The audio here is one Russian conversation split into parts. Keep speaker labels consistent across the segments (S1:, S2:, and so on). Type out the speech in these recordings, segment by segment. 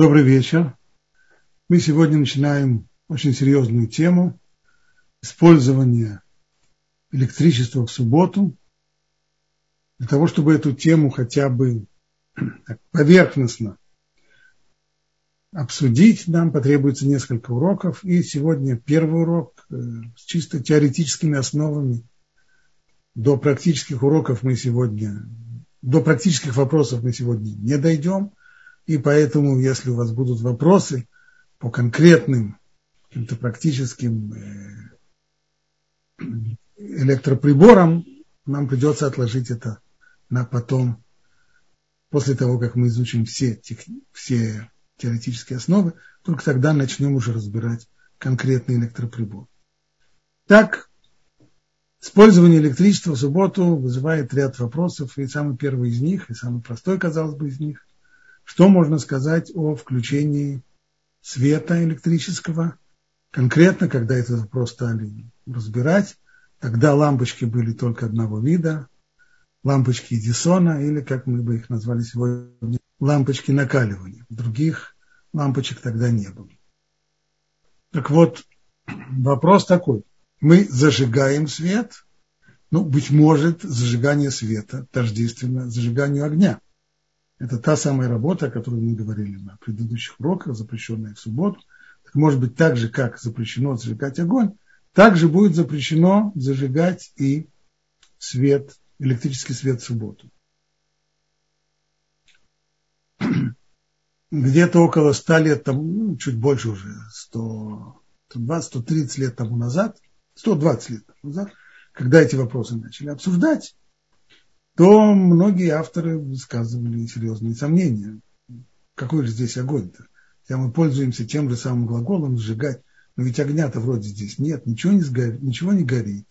S1: Добрый вечер. Мы сегодня начинаем очень серьезную тему использования электричества в субботу. Для того, чтобы эту тему хотя бы поверхностно обсудить, нам потребуется несколько уроков. И сегодня первый урок э, с чисто теоретическими основами. До практических уроков мы сегодня, до практических вопросов мы сегодня не дойдем – и поэтому, если у вас будут вопросы по конкретным каким-то практическим э, электроприборам, нам придется отложить это на потом, после того, как мы изучим все, тех, все теоретические основы, только тогда начнем уже разбирать конкретный электроприбор. Так, использование электричества в субботу вызывает ряд вопросов, и самый первый из них, и самый простой, казалось бы, из них, что можно сказать о включении света электрического? Конкретно, когда этот вопрос стали разбирать, тогда лампочки были только одного вида, лампочки Эдисона, или, как мы бы их назвали сегодня, лампочки накаливания. Других лампочек тогда не было. Так вот, вопрос такой. Мы зажигаем свет, ну, быть может, зажигание света тождественно зажиганию огня. Это та самая работа, о которой мы говорили на предыдущих уроках, запрещенная в субботу. Так может быть, так же, как запрещено зажигать огонь, также будет запрещено зажигать и свет, электрический свет в субботу. Где-то около 100 лет тому, ну, чуть больше уже, 100, 120, 130 лет тому назад, 120 лет тому назад, когда эти вопросы начали обсуждать, то многие авторы высказывали серьезные сомнения. Какой же здесь огонь-то? Хотя мы пользуемся тем же самым глаголом «сжигать», но ведь огня-то вроде здесь нет, ничего не, сгорит, ничего не горит,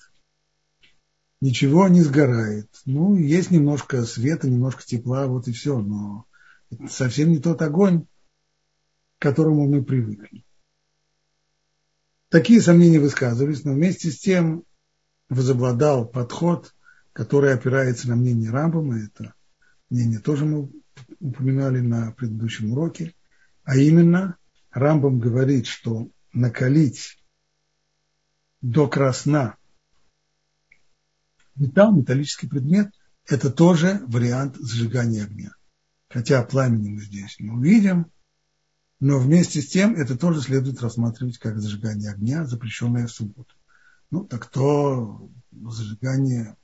S1: ничего не сгорает. Ну, есть немножко света, немножко тепла, вот и все, но это совсем не тот огонь, к которому мы привыкли. Такие сомнения высказывались, но вместе с тем возобладал подход – которая опирается на мнение Рамбама, это мнение тоже мы упоминали на предыдущем уроке, а именно Рамбам говорит, что накалить до красна металл, металлический предмет, это тоже вариант сжигания огня. Хотя пламени мы здесь не увидим, но вместе с тем это тоже следует рассматривать как зажигание огня, запрещенное в субботу. Ну, так то зажигание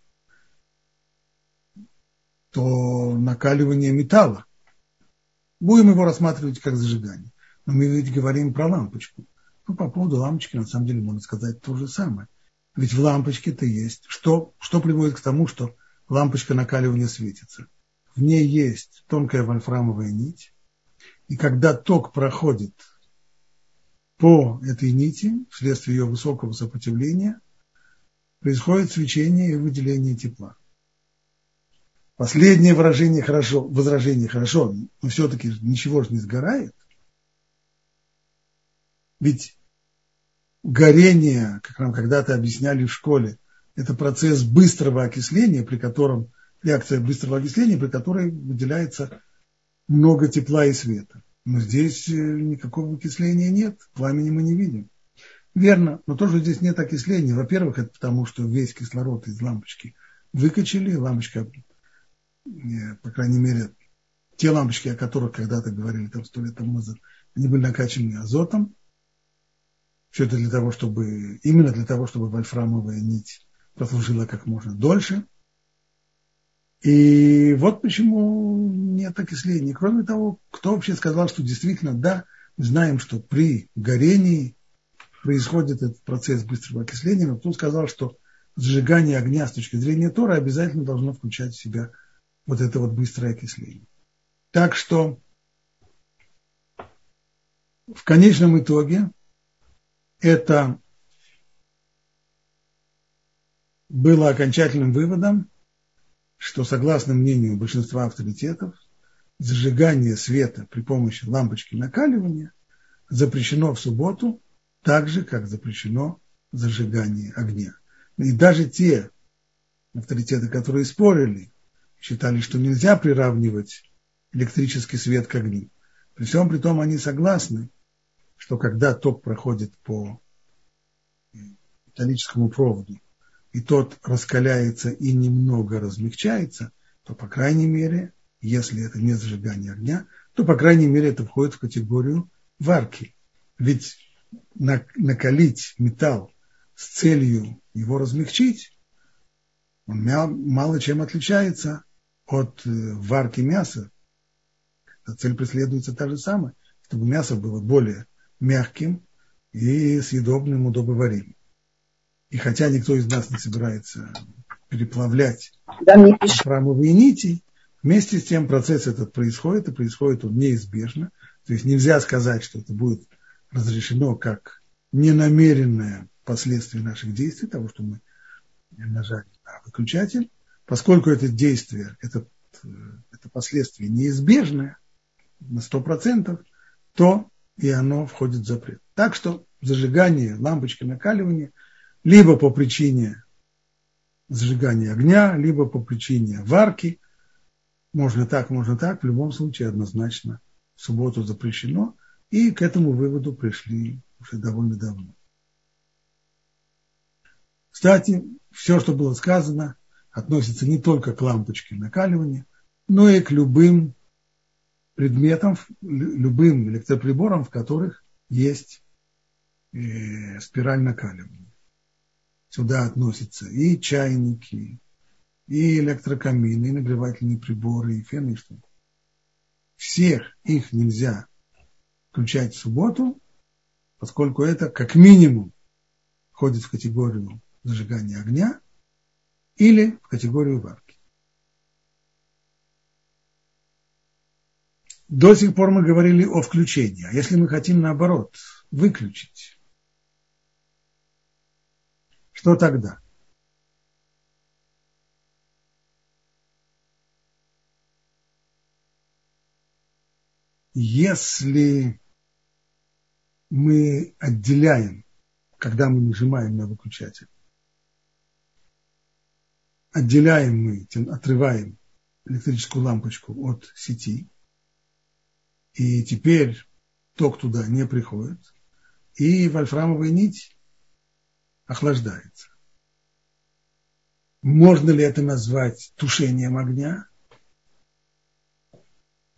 S1: то накаливание металла. Будем его рассматривать как зажигание. Но мы ведь говорим про лампочку. Ну, по поводу лампочки, на самом деле, можно сказать то же самое. Ведь в лампочке-то есть. Что, что приводит к тому, что лампочка накаливания светится? В ней есть тонкая вольфрамовая нить. И когда ток проходит по этой нити, вследствие ее высокого сопротивления, происходит свечение и выделение тепла. Последнее выражение хорошо, возражение хорошо, но все-таки ничего же не сгорает. Ведь горение, как нам когда-то объясняли в школе, это процесс быстрого окисления, при котором реакция быстрого окисления, при которой выделяется много тепла и света. Но здесь э, никакого окисления нет, пламени мы не видим. Верно, но тоже здесь нет окисления. Во-первых, это потому, что весь кислород из лампочки выкачали, лампочка по крайней мере, те лампочки, о которых когда-то говорили там сто лет тому назад, они были накачаны азотом. Все это для того, чтобы, именно для того, чтобы вольфрамовая нить прослужила как можно дольше. И вот почему нет окисления. Кроме того, кто вообще сказал, что действительно, да, мы знаем, что при горении происходит этот процесс быстрого окисления, но кто сказал, что сжигание огня с точки зрения Тора обязательно должно включать в себя вот это вот быстрое окисление. Так что в конечном итоге это было окончательным выводом, что согласно мнению большинства авторитетов, зажигание света при помощи лампочки накаливания запрещено в субботу так же, как запрещено зажигание огня. И даже те авторитеты, которые спорили, считали, что нельзя приравнивать электрический свет к огню. При всем при том они согласны, что когда ток проходит по металлическому проводу, и тот раскаляется и немного размягчается, то, по крайней мере, если это не зажигание огня, то, по крайней мере, это входит в категорию варки. Ведь накалить металл с целью его размягчить, он мало чем отличается от э, варки мяса. Цель преследуется та же самая, чтобы мясо было более мягким и съедобным, удобоваримым. И хотя никто из нас не собирается переплавлять да, храмовые нити, вместе с тем процесс этот происходит, и происходит он неизбежно. То есть нельзя сказать, что это будет разрешено как ненамеренное последствие наших действий, того, что мы нажали на выключатель, поскольку это действие, это, это последствие неизбежное на 100%, то и оно входит в запрет. Так что зажигание лампочки накаливания – либо по причине зажигания огня, либо по причине варки. Можно так, можно так. В любом случае однозначно в субботу запрещено. И к этому выводу пришли уже довольно давно. Кстати, все, что было сказано, относится не только к лампочке накаливания, но и к любым предметам, любым электроприборам, в которых есть э, спираль накаливания. Сюда относятся и чайники, и электрокамины, и нагревательные приборы, и фены, и что Всех их нельзя включать в субботу, поскольку это как минимум входит в категорию зажигания огня или в категорию варки. До сих пор мы говорили о включении. А если мы хотим, наоборот, выключить, что тогда? Если мы отделяем, когда мы нажимаем на выключатель, отделяем мы, отрываем электрическую лампочку от сети, и теперь ток туда не приходит, и вольфрамовая нить охлаждается. Можно ли это назвать тушением огня?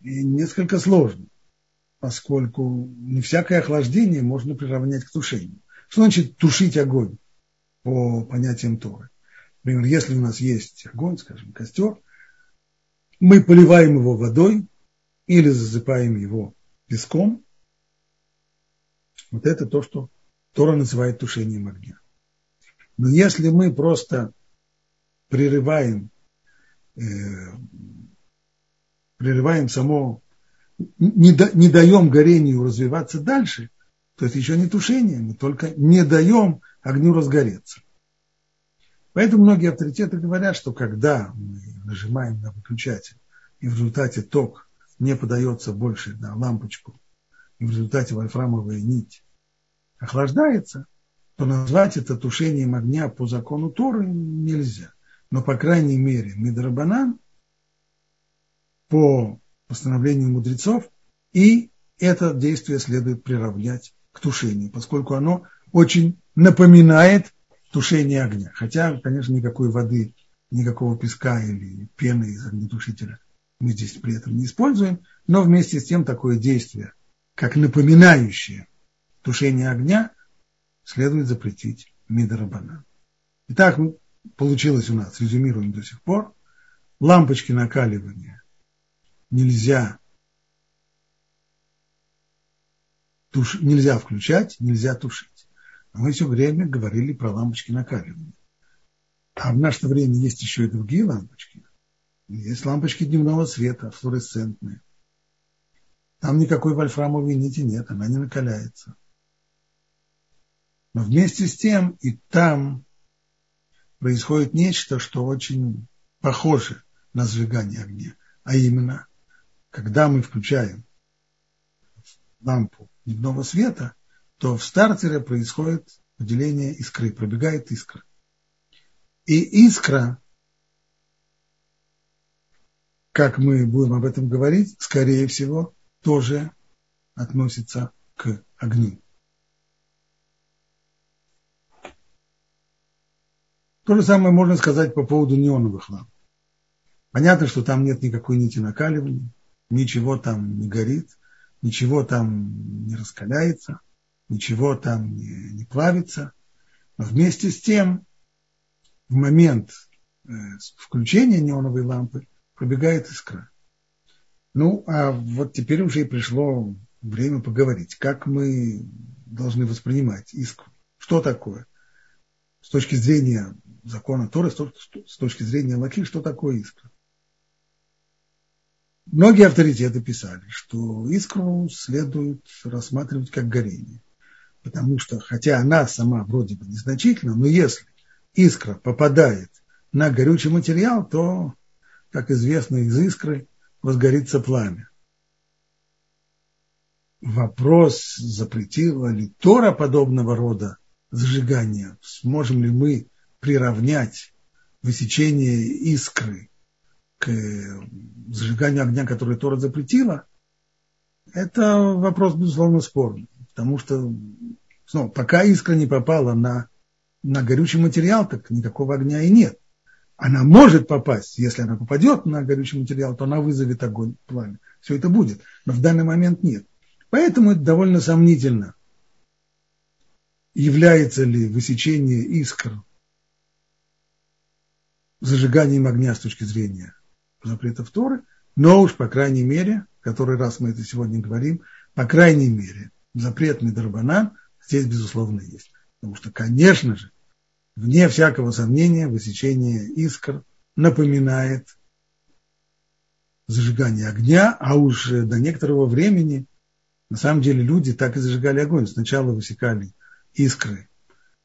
S1: И несколько сложно, поскольку не всякое охлаждение можно приравнять к тушению. Что значит тушить огонь по понятиям Торы? Например, если у нас есть огонь, скажем, костер, мы поливаем его водой или засыпаем его песком. Вот это то, что Тора называет тушением огня. Но если мы просто прерываем, э, прерываем само, не, да, не даем горению развиваться дальше, то это еще не тушение, мы только не даем огню разгореться. Поэтому многие авторитеты говорят, что когда мы нажимаем на выключатель, и в результате ток не подается больше на лампочку, и в результате вольфрамовая нить охлаждается – то назвать это тушением огня по закону Торы нельзя. Но, по крайней мере, Мидрабанан по постановлению мудрецов, и это действие следует приравнять к тушению, поскольку оно очень напоминает тушение огня. Хотя, конечно, никакой воды, никакого песка или пены из огнетушителя мы здесь при этом не используем, но вместе с тем такое действие, как напоминающее тушение огня, следует запретить Мидарабана. Итак, получилось у нас, резюмируем до сих пор, лампочки накаливания нельзя, туш, нельзя включать, нельзя тушить. Мы все время говорили про лампочки накаливания. А в наше время есть еще и другие лампочки. Есть лампочки дневного света, флуоресцентные. Там никакой вольфрамовой нити нет, она не накаляется. Но вместе с тем и там происходит нечто, что очень похоже на сжигание огня. А именно, когда мы включаем лампу дневного света, то в стартере происходит выделение искры, пробегает искра. И искра, как мы будем об этом говорить, скорее всего, тоже относится к огню. То же самое можно сказать по поводу неоновых ламп. Понятно, что там нет никакой нити накаливания, ничего там не горит, ничего там не раскаляется, ничего там не, не плавится. Но вместе с тем, в момент э, включения неоновой лампы пробегает искра. Ну, а вот теперь уже и пришло время поговорить, как мы должны воспринимать искру. Что такое? С точки зрения закона Торы, с точки зрения Лаки, что такое искра? Многие авторитеты писали, что искру следует рассматривать как горение. Потому что, хотя она сама вроде бы незначительна, но если искра попадает на горючий материал, то, как известно, из искры возгорится пламя. Вопрос, запретила ли Тора подобного рода зажигания, сможем ли мы приравнять высечение искры к зажиганию огня, который Тора запретила, это вопрос, безусловно, спорный. Потому что ну, пока искра не попала на, на горючий материал, так никакого огня и нет. Она может попасть, если она попадет на горючий материал, то она вызовет огонь, пламя. Все это будет, но в данный момент нет. Поэтому это довольно сомнительно, является ли высечение искр зажиганием огня с точки зрения запретов Торы, но уж, по крайней мере, который раз мы это сегодня говорим, по крайней мере, запрет Медарбанан здесь, безусловно, есть. Потому что, конечно же, вне всякого сомнения, высечение искр напоминает зажигание огня, а уж до некоторого времени, на самом деле, люди так и зажигали огонь. Сначала высекали искры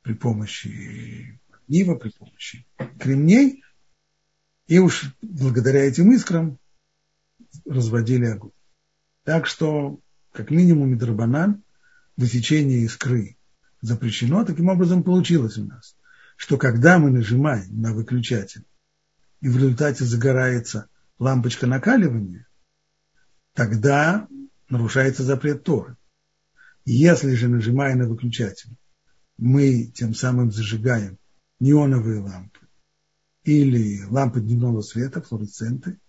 S1: при помощи огнива, при помощи кремней, и уж благодаря этим искрам разводили огонь. Так что, как минимум, Мидрабанан, высечение искры запрещено. Таким образом, получилось у нас, что когда мы нажимаем на выключатель, и в результате загорается лампочка накаливания, тогда нарушается запрет Торы. Если же, нажимая на выключатель, мы тем самым зажигаем неоновые лампы или лампы дневного света, флуоресценты,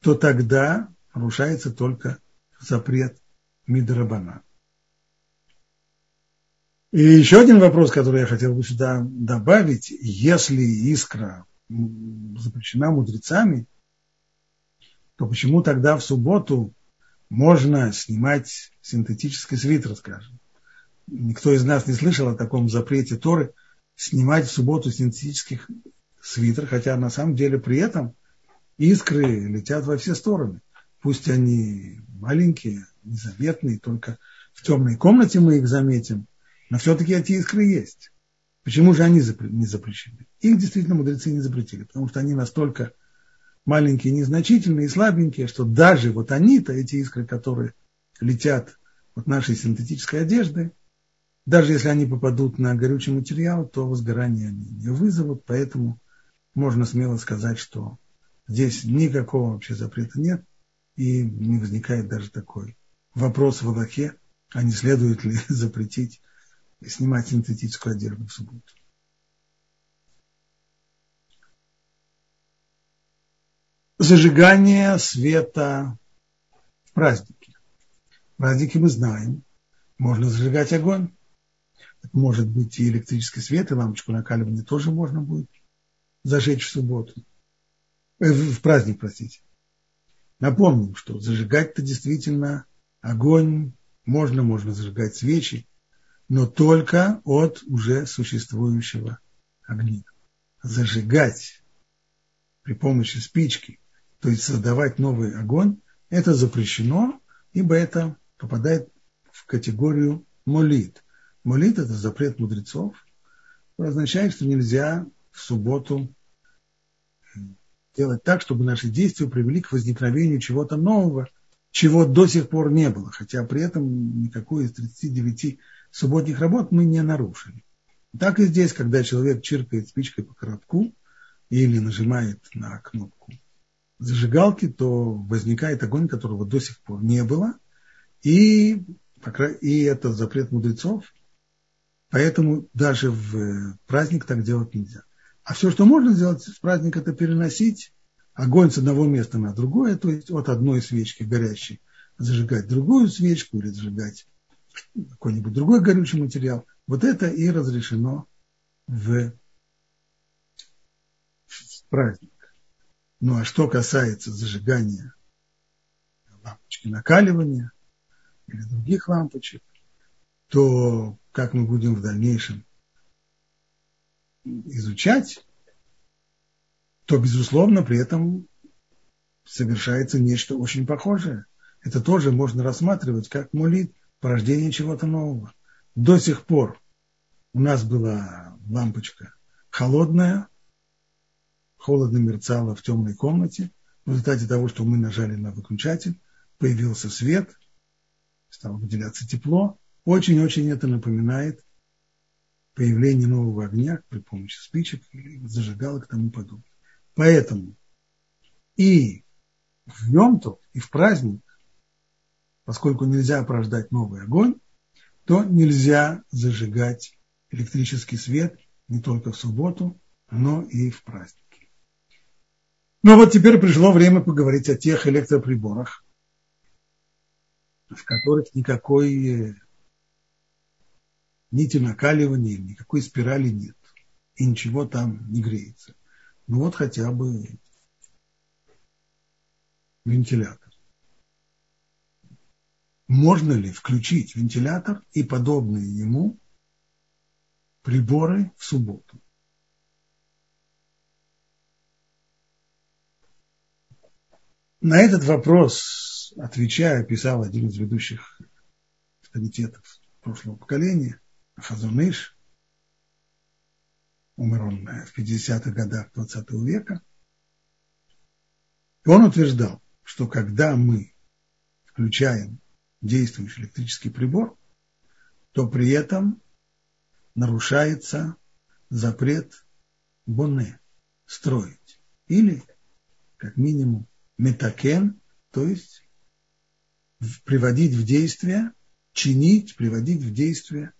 S1: то тогда нарушается только запрет Мидрабана. И еще один вопрос, который я хотел бы сюда добавить. Если искра запрещена мудрецами, то почему тогда в субботу можно снимать синтетический свитер, скажем? Никто из нас не слышал о таком запрете Торы снимать в субботу синтетических свитер, хотя на самом деле при этом искры летят во все стороны. Пусть они маленькие, незаметные, только в темной комнате мы их заметим, но все-таки эти искры есть. Почему же они не запрещены? Их действительно мудрецы не запретили, потому что они настолько маленькие, незначительные и слабенькие, что даже вот они-то, эти искры, которые летят от нашей синтетической одежды, даже если они попадут на горючий материал, то возгорание они не вызовут, поэтому можно смело сказать, что здесь никакого вообще запрета нет, и не возникает даже такой вопрос в Аллахе, а не следует ли запретить снимать синтетическую одежду в субботу. Зажигание света в празднике. В празднике мы знаем, можно зажигать огонь. Это может быть и электрический свет, и лампочку накаливания тоже можно будет зажечь в субботу, э, в праздник, простите. Напомним, что зажигать-то действительно огонь можно, можно зажигать свечи, но только от уже существующего огня. Зажигать при помощи спички, то есть создавать новый огонь, это запрещено, ибо это попадает в категорию молит. Молит – это запрет мудрецов, означает, что нельзя в субботу делать так, чтобы наши действия привели к возникновению чего-то нового, чего до сих пор не было, хотя при этом никакой из 39 субботних работ мы не нарушили. Так и здесь, когда человек чиркает спичкой по коробку или нажимает на кнопку зажигалки, то возникает огонь, которого до сих пор не было, и И это запрет мудрецов. Поэтому даже в праздник так делать нельзя. А все, что можно сделать в праздник, это переносить огонь с одного места на другое, то есть от одной свечки горящей зажигать другую свечку или зажигать какой-нибудь другой горючий материал. Вот это и разрешено в, в праздник. Ну а что касается зажигания лампочки накаливания или других лампочек, то как мы будем в дальнейшем изучать, то, безусловно, при этом совершается нечто очень похожее. Это тоже можно рассматривать как молит порождение чего-то нового. До сих пор у нас была лампочка холодная, холодно мерцала в темной комнате. В результате того, что мы нажали на выключатель, появился свет, стало выделяться тепло. Очень-очень это напоминает появление нового огня при помощи спичек или зажигалок и тому подобное. Поэтому и в Йомтов, и в праздник, поскольку нельзя порождать новый огонь, то нельзя зажигать электрический свет не только в субботу, но и в праздники. Ну вот теперь пришло время поговорить о тех электроприборах, в которых никакой нити накаливания, никакой спирали нет. И ничего там не греется. Ну вот хотя бы вентилятор. Можно ли включить вентилятор и подобные ему приборы в субботу? На этот вопрос, отвечая, писал один из ведущих авторитетов прошлого поколения, Хазуныш, умер он в 50-х годах 20 века, и он утверждал, что когда мы включаем действующий электрический прибор, то при этом нарушается запрет боне строить. Или, как минимум, метакен, то есть приводить в действие, чинить, приводить в действие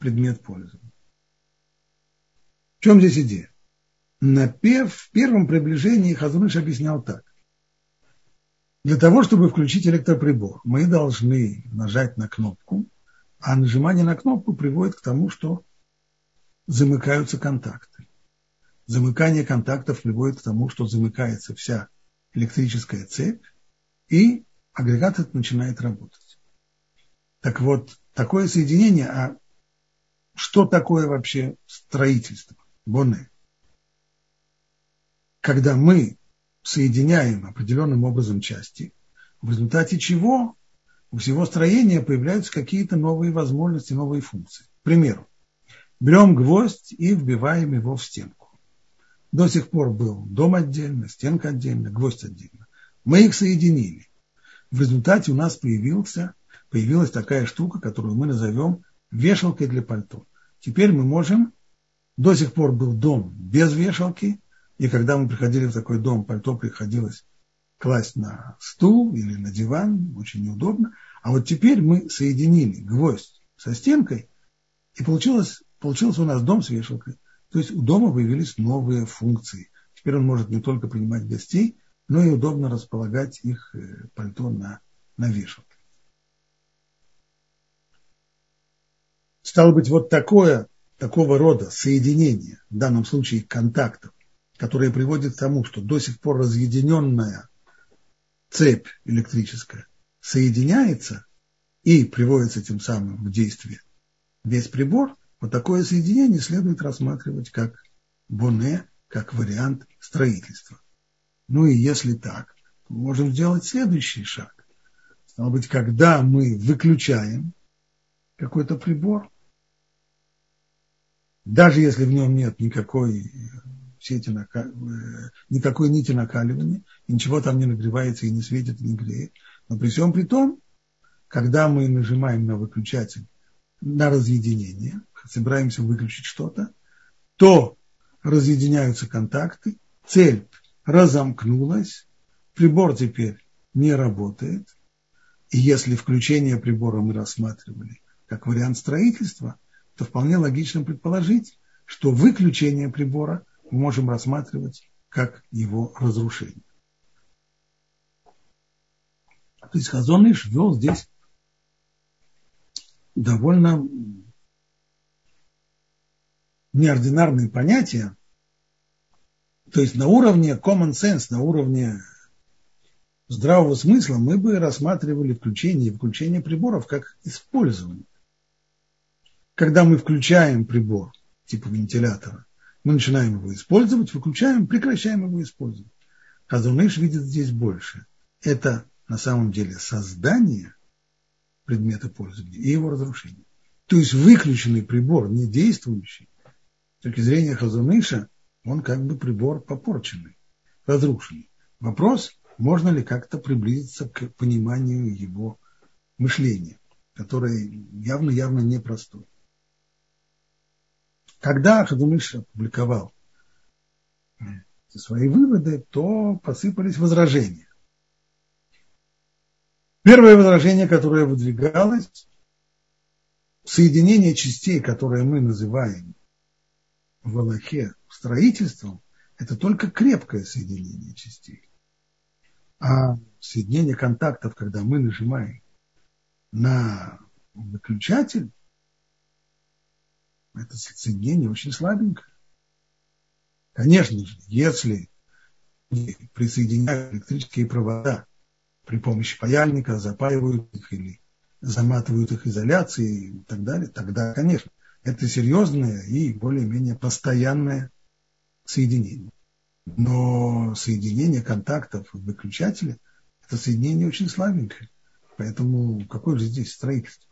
S1: предмет пользования. В чем здесь идея? На пев, в первом приближении Хазуныш объяснял так. Для того, чтобы включить электроприбор, мы должны нажать на кнопку, а нажимание на кнопку приводит к тому, что замыкаются контакты. Замыкание контактов приводит к тому, что замыкается вся электрическая цепь, и агрегат этот начинает работать. Так вот, такое соединение, а что такое вообще строительство, боне? Когда мы соединяем определенным образом части, в результате чего у всего строения появляются какие-то новые возможности, новые функции. К примеру, берем гвоздь и вбиваем его в стенку. До сих пор был дом отдельно, стенка отдельно, гвоздь отдельно. Мы их соединили. В результате у нас появился, появилась такая штука, которую мы назовем вешалкой для пальто. Теперь мы можем, до сих пор был дом без вешалки, и когда мы приходили в такой дом, пальто приходилось класть на стул или на диван, очень неудобно. А вот теперь мы соединили гвоздь со стенкой, и получилось, получился у нас дом с вешалкой. То есть у дома появились новые функции. Теперь он может не только принимать гостей, но и удобно располагать их э, пальто на, на вешалке. Стало быть, вот такое, такого рода соединение, в данном случае контактов, которое приводит к тому, что до сих пор разъединенная цепь электрическая соединяется и приводится тем самым в действие весь прибор, вот такое соединение следует рассматривать как боне, как вариант строительства. Ну и если так, то можем сделать следующий шаг. Стало быть, когда мы выключаем какой-то прибор, даже если в нем нет никакой сети, э, никакой нити накаливания, ничего там не нагревается и не светит, и не греет. Но при всем при том, когда мы нажимаем на выключатель на разъединение, собираемся выключить что-то, то разъединяются контакты, цепь разомкнулась, прибор теперь не работает, И если включение прибора мы рассматривали как вариант строительства, то вполне логично предположить, что выключение прибора мы можем рассматривать как его разрушение. То есть Хазоныш ввел здесь довольно неординарные понятия, то есть на уровне common sense, на уровне здравого смысла мы бы рассматривали включение и выключение приборов как использование. Когда мы включаем прибор типа вентилятора, мы начинаем его использовать, выключаем, прекращаем его использовать. Хазуныш видит здесь больше. Это на самом деле создание предмета пользования и его разрушение. То есть выключенный прибор, не действующий, с точки зрения Хазуныша, он как бы прибор попорченный, разрушенный. Вопрос, можно ли как-то приблизиться к пониманию его мышления, которое явно-явно непростое. Когда Хазуныш опубликовал свои выводы, то посыпались возражения. Первое возражение, которое выдвигалось, соединение частей, которые мы называем в Аллахе строительством, это только крепкое соединение частей. А соединение контактов, когда мы нажимаем на выключатель, это соединение очень слабенькое. Конечно же, если присоединяют электрические провода при помощи паяльника, запаивают их или заматывают их изоляцией и так далее, тогда, конечно, это серьезное и более-менее постоянное соединение. Но соединение контактов в выключателе – это соединение очень слабенькое. Поэтому какое же здесь строительство?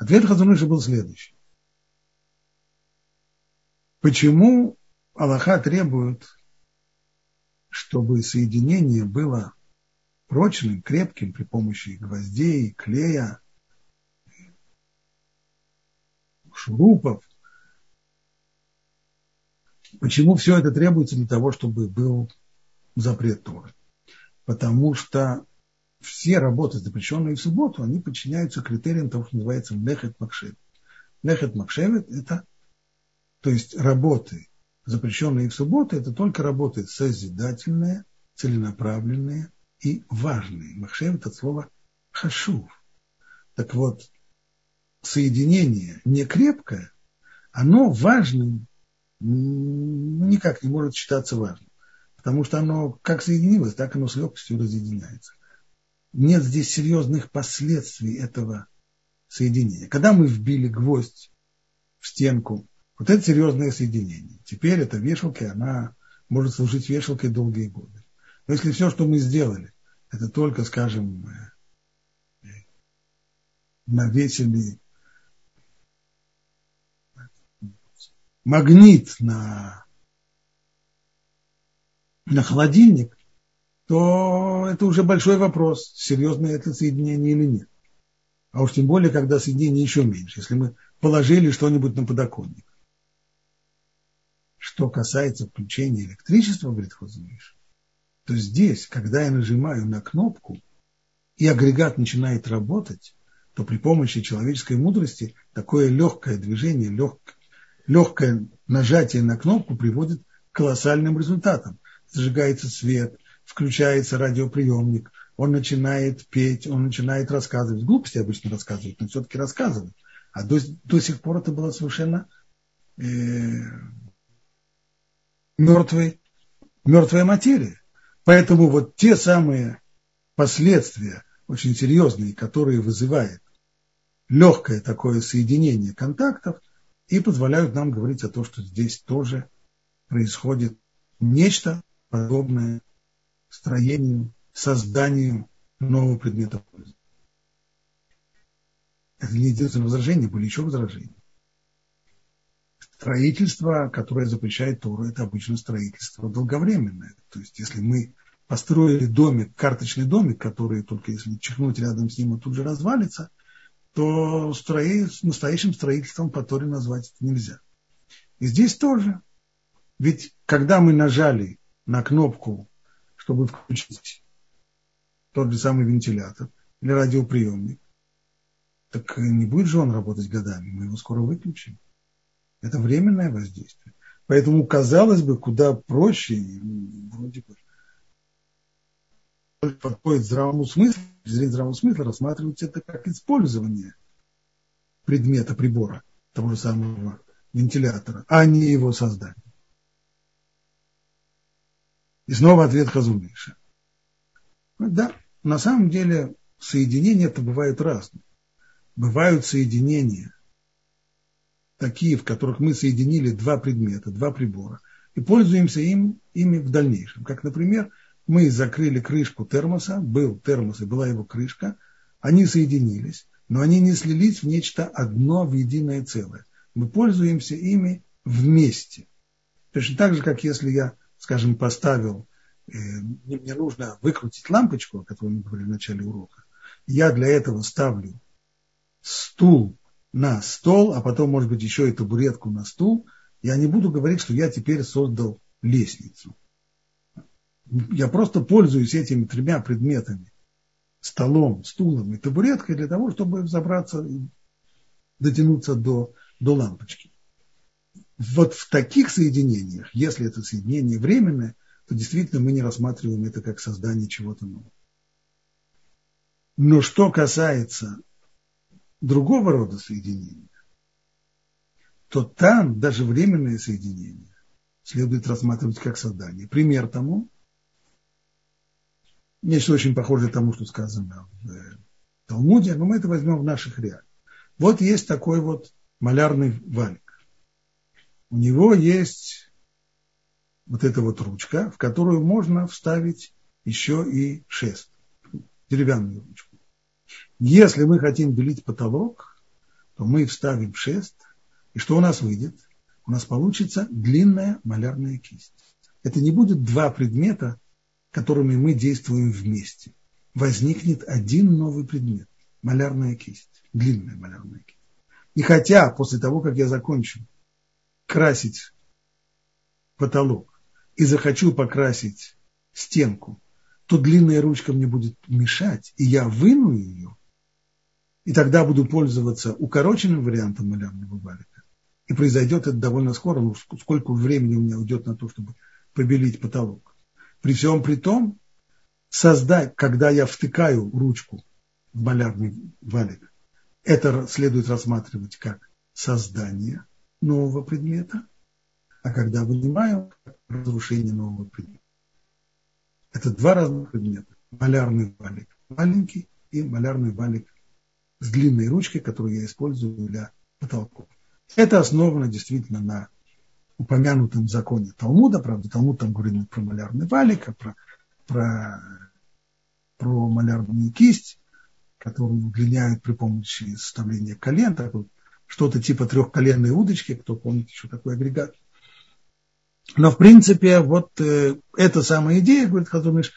S1: Ответ Хазуныша был следующий. Почему Аллаха требует, чтобы соединение было прочным, крепким при помощи гвоздей, клея, шурупов. Почему все это требуется для того, чтобы был запрет Торы? Потому что все работы, запрещенные в субботу, они подчиняются критериям того, что называется Мехет Макшевет. Мехет Макшевет – это, то есть работы, запрещенные в субботу, это только работы созидательные, целенаправленные и важные. Махшевет от слова хашув. Так вот, соединение не крепкое, оно важным никак не может считаться важным. Потому что оно как соединилось, так оно с легкостью разъединяется. Нет здесь серьезных последствий этого соединения. Когда мы вбили гвоздь в стенку, вот это серьезное соединение. Теперь эта вешалка, она может служить вешалкой долгие годы. Но если все, что мы сделали, это только, скажем, э, навесили магнит на, на холодильник, то это уже большой вопрос, серьезное это соединение или нет. А уж тем более, когда соединение еще меньше, если мы положили что-нибудь на подоконник. Что касается включения электричества, говорит Хозмиш, то здесь, когда я нажимаю на кнопку, и агрегат начинает работать, то при помощи человеческой мудрости такое легкое движение, легкое, легкое нажатие на кнопку приводит к колоссальным результатам. Зажигается свет, включается радиоприемник, он начинает петь, он начинает рассказывать. Глупости обычно рассказывают, но все-таки рассказывает. А до, до сих пор это было совершенно э, мертвой, мертвая материя. Поэтому вот те самые последствия, очень серьезные, которые вызывает легкое такое соединение контактов, и позволяют нам говорить о том, что здесь тоже происходит нечто подобное строению, созданию нового предмета пользы. Это не единственное возражение, были еще возражения. Строительство, которое запрещает Тору, это обычно строительство долговременное. То есть, если мы построили домик, карточный домик, который только если чихнуть рядом с ним, он тут же развалится, то строи, настоящим строительством по Торе назвать это нельзя. И здесь тоже. Ведь когда мы нажали на кнопку, чтобы включить тот же самый вентилятор или радиоприемник, так не будет же он работать годами, мы его скоро выключим. Это временное воздействие. Поэтому, казалось бы, куда проще, вроде бы, подходит здравому смыслу, зрения здравого смысла рассматривать это как использование предмета, прибора, того же самого вентилятора, а не его создание. И снова ответ Хазумиша. Да, на самом деле соединения это бывают разные. Бывают соединения такие, в которых мы соединили два предмета, два прибора, и пользуемся им, ими в дальнейшем. Как, например, мы закрыли крышку термоса, был термос и была его крышка, они соединились, но они не слились в нечто одно, в единое целое. Мы пользуемся ими вместе. Точно так же, как если я, скажем, поставил, э, мне нужно выкрутить лампочку, о которой мы говорили в начале урока, я для этого ставлю стул на стол, а потом, может быть, еще и табуретку на стул, я не буду говорить, что я теперь создал лестницу. Я просто пользуюсь этими тремя предметами, столом, стулом и табуреткой для того, чтобы забраться, дотянуться до, до лампочки. Вот в таких соединениях, если это соединение временное, то действительно мы не рассматриваем это как создание чего-то нового. Но что касается другого рода соединения, то там даже временное соединение следует рассматривать как создание. Пример тому Нечто очень похожее тому, что сказано в Талмуде, но мы это возьмем в наших реалиях. Вот есть такой вот малярный валик. У него есть вот эта вот ручка, в которую можно вставить еще и шест, деревянную ручку. Если мы хотим белить потолок, то мы вставим шест, и что у нас выйдет? У нас получится длинная малярная кисть. Это не будет два предмета, которыми мы действуем вместе. Возникнет один новый предмет – малярная кисть, длинная малярная кисть. И хотя после того, как я закончу красить потолок и захочу покрасить стенку, то длинная ручка мне будет мешать, и я выну ее, и тогда буду пользоваться укороченным вариантом малярного валика. И произойдет это довольно скоро, ну, сколько времени у меня уйдет на то, чтобы побелить потолок. При всем при том, создать, когда я втыкаю ручку в малярный валик, это следует рассматривать как создание нового предмета, а когда вынимаю, как разрушение нового предмета. Это два разных предмета. Малярный валик маленький и малярный валик с длинной ручкой, которую я использую для потолков. Это основано действительно на упомянутом законе Талмуда, правда, Талмуд там говорит про малярный валик, а про, про, про малярную кисть, которую удлиняют при помощи составления колен, так вот, что-то типа трехколенной удочки, кто помнит еще такой агрегат. Но в принципе вот э, эта самая идея, говорит Хазумиш,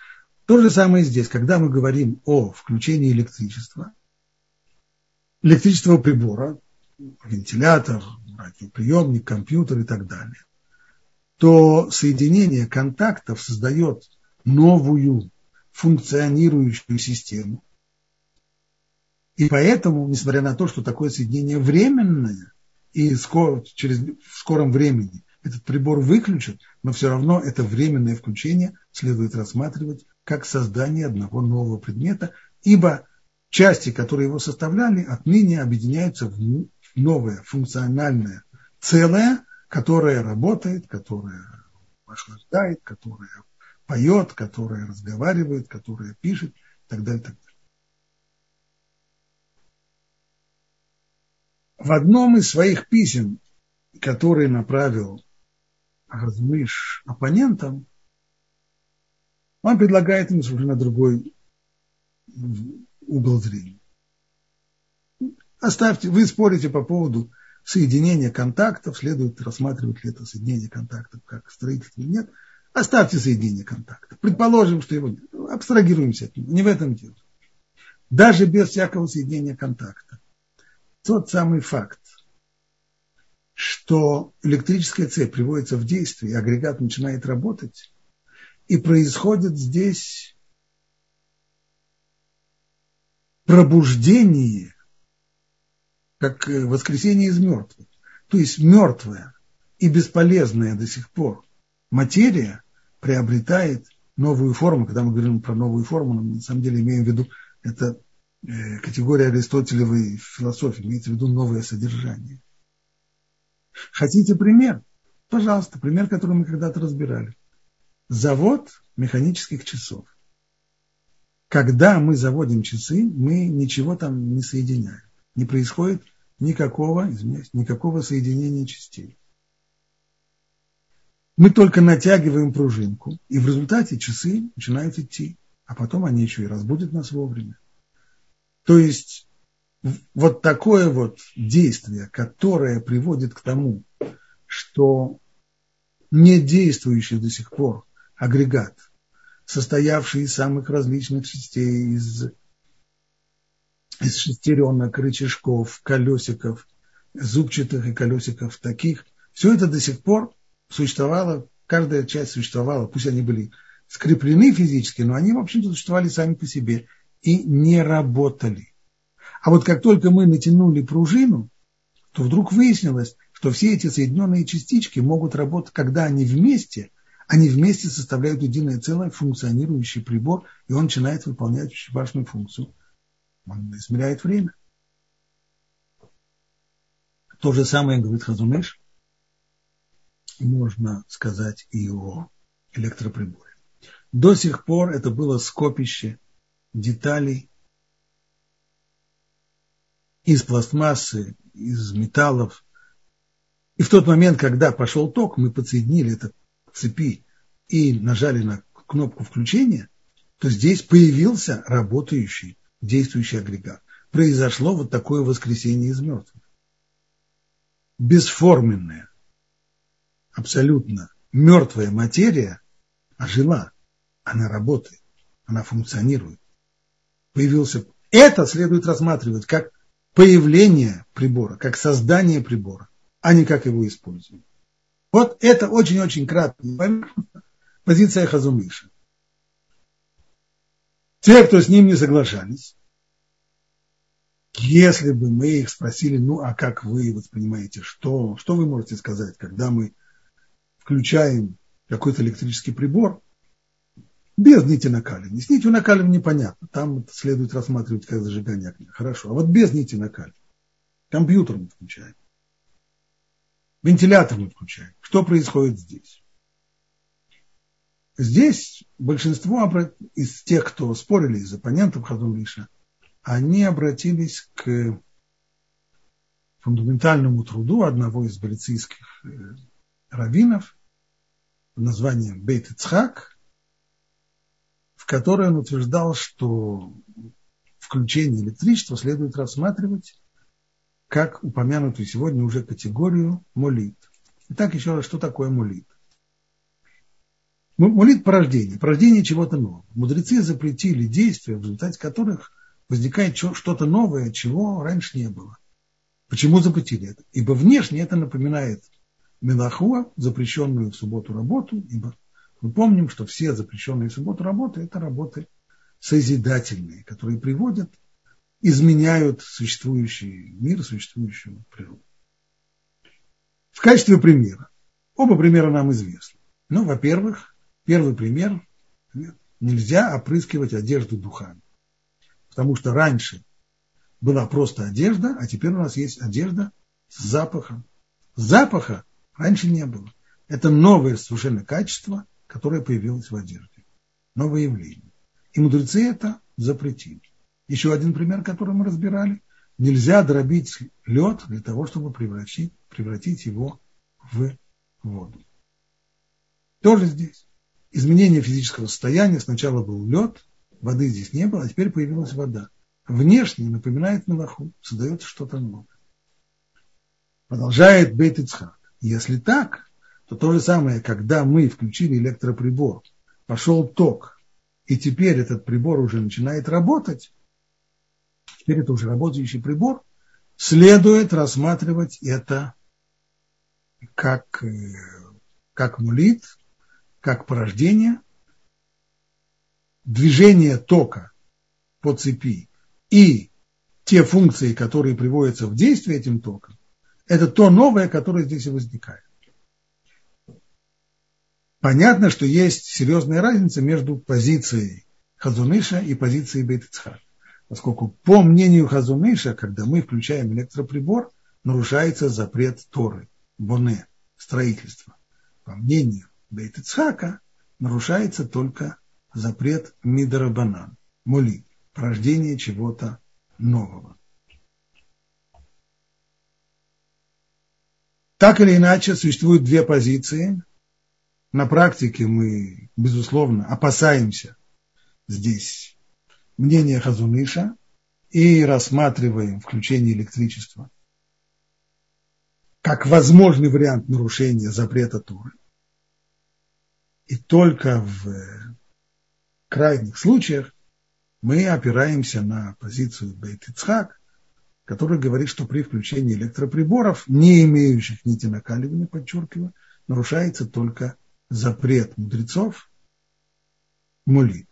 S1: то же самое здесь, когда мы говорим о включении электричества, электрического прибора, вентилятор, радиоприемник, компьютер и так далее, то соединение контактов создает новую функционирующую систему. И поэтому, несмотря на то, что такое соединение временное, и скоро, через, в скором времени этот прибор выключат, но все равно это временное включение следует рассматривать как создание одного нового предмета, ибо части, которые его составляли, отныне объединяются в новое функциональное целое, которое работает, которое охлаждает, которое поет, которое разговаривает, которое пишет и так далее. Так далее. В одном из своих писем, которые направил Размыш оппонентам, он предлагает им совершенно другой угол зрения. Оставьте, вы спорите по поводу соединения контактов, следует рассматривать ли это соединение контактов как строительство или нет. Оставьте соединение контактов. Предположим, что его нет. Абстрагируемся от него. Не в этом дело. Даже без всякого соединения контакта. Тот самый факт, что электрическая цепь приводится в действие, агрегат начинает работать, и происходит здесь пробуждение, как э, воскресение из мертвых. То есть мертвая и бесполезная до сих пор материя приобретает новую форму. Когда мы говорим про новую форму, мы на самом деле имеем в виду, это категория аристотелевой философии, имеется в виду новое содержание. Хотите пример? Пожалуйста, пример, который мы когда-то разбирали. Завод механических часов. Когда мы заводим часы, мы ничего там не соединяем. Не происходит никакого, извиняюсь, никакого соединения частей. Мы только натягиваем пружинку, и в результате часы начинают идти, а потом они еще и разбудят нас вовремя. То есть вот такое вот действие, которое приводит к тому, что не действующий до сих пор агрегат, состоявший из самых различных частей, из, из шестеренок, рычажков, колесиков, зубчатых и колесиков таких, все это до сих пор существовало, каждая часть существовала, пусть они были скреплены физически, но они, в общем-то, существовали сами по себе и не работали. А вот как только мы натянули пружину, то вдруг выяснилось, что все эти соединенные частички могут работать, когда они вместе, они вместе составляют единое целое, функционирующий прибор, и он начинает выполнять очень важную функцию. Он измеряет время. То же самое говорит Хазумеш, можно сказать и о электроприборе. До сих пор это было скопище деталей, из пластмассы, из металлов. И в тот момент, когда пошел ток, мы подсоединили это к цепи и нажали на кнопку включения, то здесь появился работающий, действующий агрегат. Произошло вот такое воскресение из мертвых. Бесформенная, абсолютно мертвая материя ожила. Она работает, она функционирует. Появился. Это следует рассматривать как появление прибора, как создание прибора, а не как его использование. Вот это очень-очень краткая позиция Хазумиша. Те, кто с ним не соглашались, если бы мы их спросили, ну а как вы воспринимаете, что, что вы можете сказать, когда мы включаем какой-то электрический прибор, без нити накаливания. С нитью накаливания непонятно. Там следует рассматривать как зажигание огня. Хорошо. А вот без нити накаливания. Компьютер мы включаем. Вентилятор мы включаем. Что происходит здесь? Здесь большинство из тех, кто спорили из оппонентов Хазумиша, они обратились к фундаментальному труду одного из галицийских э, раввинов, названием Бейт Ицхак, в которой он утверждал, что включение электричества следует рассматривать как упомянутую сегодня уже категорию молит. Итак, еще раз, что такое молит? Молит – порождение, порождение чего-то нового. Мудрецы запретили действия, в результате которых возникает что-то новое, чего раньше не было. Почему запретили это? Ибо внешне это напоминает Мелахуа, запрещенную в субботу работу, ибо мы помним, что все запрещенные в субботу работы – это работы созидательные, которые приводят, изменяют существующий мир, существующую природу. В качестве примера, оба примера нам известны. Ну, во-первых, первый пример – нельзя опрыскивать одежду духами. Потому что раньше была просто одежда, а теперь у нас есть одежда с запахом. Запаха раньше не было. Это новое совершенно качество, которое появилось в одежде. Новое явление. И мудрецы это запретили. Еще один пример, который мы разбирали. Нельзя дробить лед для того, чтобы превратить, превратить его в воду. Тоже здесь. Изменение физического состояния. Сначала был лед, воды здесь не было, а теперь появилась вода. Внешне напоминает мелаху, создается что-то новое. Продолжает Бейт Ицхак. Если так, то то же самое, когда мы включили электроприбор, пошел ток, и теперь этот прибор уже начинает работать, теперь это уже работающий прибор, следует рассматривать это как, э, как мулит, как порождение, движение тока по цепи и те функции, которые приводятся в действие этим током, это то новое, которое здесь и возникает. Понятно, что есть серьезная разница между позицией Хазуныша и позицией Бейтицхак. Поскольку по мнению Хазуныша, когда мы включаем электроприбор, нарушается запрет Торы, Боне, строительства. По мнению Бейтицхака, нарушается только запрет Мидарабанан, Мули, порождение чего-то нового. Так или иначе, существуют две позиции. На практике мы, безусловно, опасаемся здесь мнения Хазуныша и рассматриваем включение электричества как возможный вариант нарушения запрета Туры. И только в крайних случаях мы опираемся на позицию Бейт Ицхак, который говорит, что при включении электроприборов, не имеющих нити накаливания, подчеркиваю, нарушается только запрет мудрецов молит.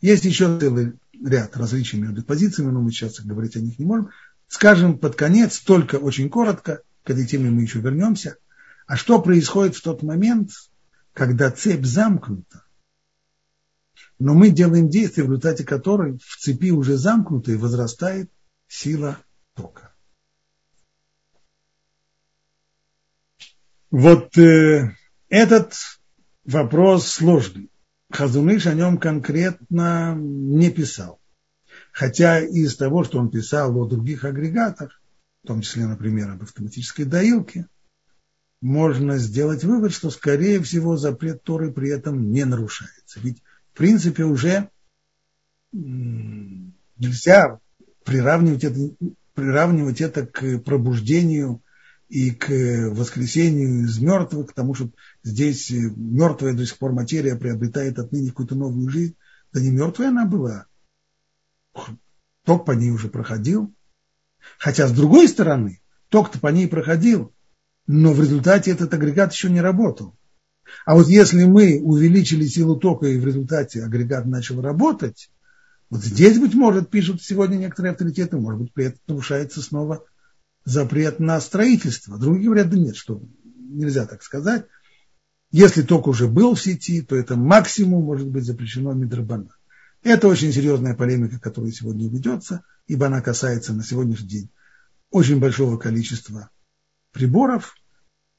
S1: Есть еще целый ряд различий между позициями, но мы сейчас говорить о них не можем. Скажем под конец, только очень коротко, к этой теме мы еще вернемся. А что происходит в тот момент, когда цепь замкнута, но мы делаем действия, в результате которой в цепи уже замкнутой возрастает сила тока. Вот э, этот вопрос сложный. Хазуныш о нем конкретно не писал. Хотя из того, что он писал о других агрегатах, в том числе, например, об автоматической доилке, можно сделать вывод, что, скорее всего, запрет Торы при этом не нарушается. Ведь, в принципе, уже нельзя приравнивать это, приравнивать это к пробуждению и к воскресению из мертвых, к тому, что здесь мертвая до сих пор материя приобретает отныне какую-то новую жизнь. Да не мертвая она была. Ток по ней уже проходил. Хотя, с другой стороны, ток-то по ней проходил, но в результате этот агрегат еще не работал. А вот если мы увеличили силу тока и в результате агрегат начал работать, вот здесь, быть может, пишут сегодня некоторые авторитеты, может быть, при этом нарушается снова запрет на строительство. Другие говорят, да нет, что нельзя так сказать. Если ток уже был в сети, то это максимум может быть запрещено Мидрабана. Это очень серьезная полемика, которая сегодня ведется, ибо она касается на сегодняшний день очень большого количества приборов,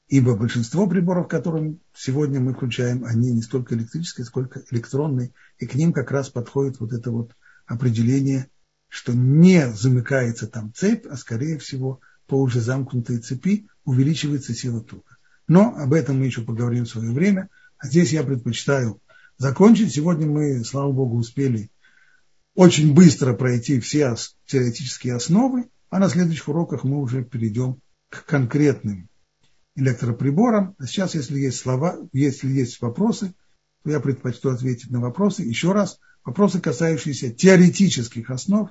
S1: ибо большинство приборов, которые сегодня мы включаем, они не столько электрические, сколько электронные, и к ним как раз подходит вот это вот определение, что не замыкается там цепь, а скорее всего по уже замкнутой цепи увеличивается сила тока. Но об этом мы еще поговорим в свое время. А здесь я предпочитаю закончить. Сегодня мы, слава богу, успели очень быстро пройти все теоретические основы, а на следующих уроках мы уже перейдем к конкретным электроприборам. А сейчас, если есть слова, если есть вопросы, то я предпочту ответить на вопросы. Еще раз, вопросы, касающиеся теоретических основ,